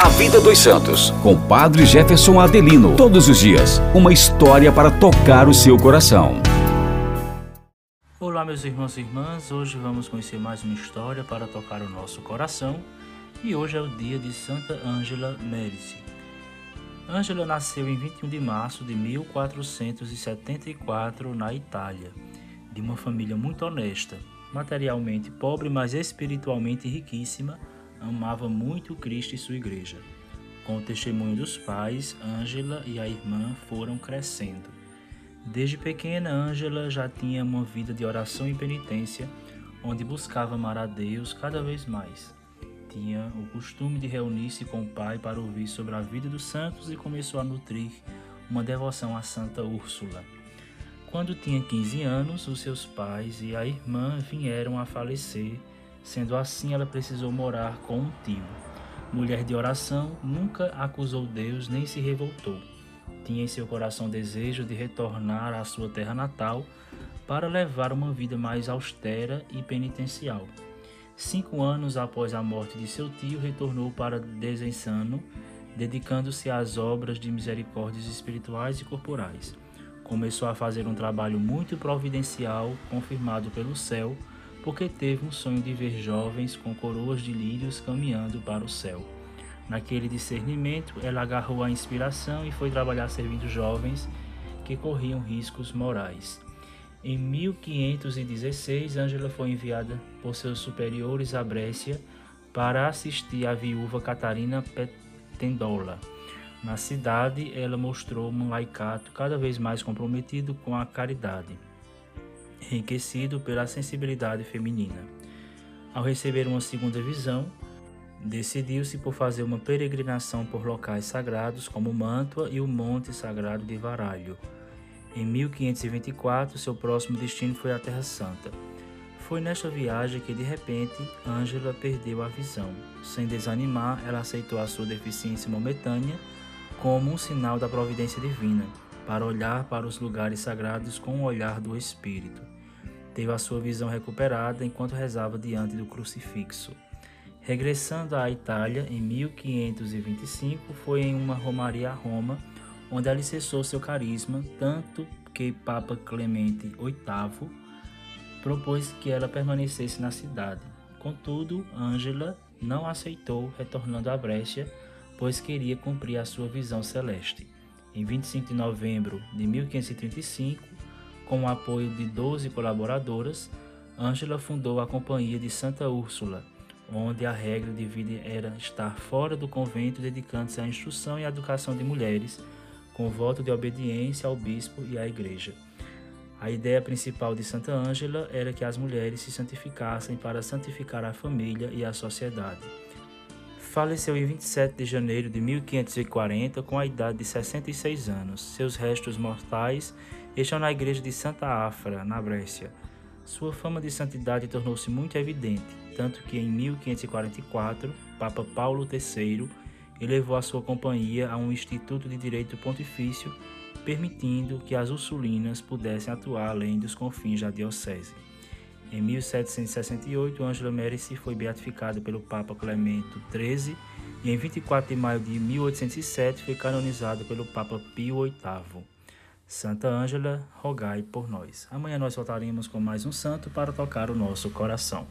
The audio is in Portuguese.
A Vida dos Santos, com Padre Jefferson Adelino. Todos os dias, uma história para tocar o seu coração. Olá, meus irmãos e irmãs. Hoje vamos conhecer mais uma história para tocar o nosso coração. E hoje é o dia de Santa Ângela Médici. Ângela nasceu em 21 de março de 1474 na Itália, de uma família muito honesta, materialmente pobre, mas espiritualmente riquíssima amava muito Cristo e sua igreja. Com o testemunho dos pais, Ângela e a irmã foram crescendo. Desde pequena, Ângela já tinha uma vida de oração e penitência, onde buscava amar a Deus cada vez mais. Tinha o costume de reunir-se com o pai para ouvir sobre a vida dos santos e começou a nutrir uma devoção a Santa Úrsula. Quando tinha 15 anos, os seus pais e a irmã vieram a falecer Sendo assim, ela precisou morar com um tio. Mulher de oração, nunca acusou Deus nem se revoltou. Tinha em seu coração desejo de retornar à sua terra natal para levar uma vida mais austera e penitencial. Cinco anos após a morte de seu tio, retornou para Desensano, dedicando-se às obras de misericórdias espirituais e corporais. Começou a fazer um trabalho muito providencial, confirmado pelo céu, porque teve um sonho de ver jovens com coroas de lírios caminhando para o céu. Naquele discernimento, ela agarrou a inspiração e foi trabalhar servindo jovens que corriam riscos morais. Em 1516, Ângela foi enviada por seus superiores a Brécia para assistir a viúva Catarina Petendola. Na cidade, ela mostrou um laicato cada vez mais comprometido com a caridade enriquecido pela sensibilidade feminina. Ao receber uma segunda visão, decidiu-se por fazer uma peregrinação por locais sagrados como Mantua e o Monte Sagrado de Varalho. Em 1524, seu próximo destino foi a Terra Santa. Foi nesta viagem que, de repente, Ângela perdeu a visão. Sem desanimar, ela aceitou a sua deficiência momentânea como um sinal da providência divina, para olhar para os lugares sagrados com o olhar do Espírito teve a sua visão recuperada enquanto rezava diante do crucifixo. Regressando à Itália em 1525, foi em uma romaria a Roma, onde alicerçou seu carisma, tanto que Papa Clemente VIII propôs que ela permanecesse na cidade. Contudo, Ângela não aceitou, retornando à Brescia, pois queria cumprir a sua visão celeste. Em 25 de novembro de 1535, com o apoio de 12 colaboradoras, Ângela fundou a Companhia de Santa Úrsula, onde a regra de vida era estar fora do convento dedicando-se à instrução e à educação de mulheres, com voto de obediência ao bispo e à igreja. A ideia principal de Santa Ângela era que as mulheres se santificassem para santificar a família e a sociedade. Faleceu em 27 de janeiro de 1540 com a idade de 66 anos. Seus restos mortais estão na igreja de Santa Afra, na Brécia. Sua fama de santidade tornou-se muito evidente, tanto que em 1544, Papa Paulo III elevou a sua companhia a um instituto de direito pontifício, permitindo que as ursulinas pudessem atuar além dos confins da diocese. Em 1768, Ângela Médici foi beatificada pelo Papa Clemento XIII e em 24 de maio de 1807 foi canonizada pelo Papa Pio VIII. Santa Ângela, rogai por nós. Amanhã nós voltaremos com mais um santo para tocar o nosso coração.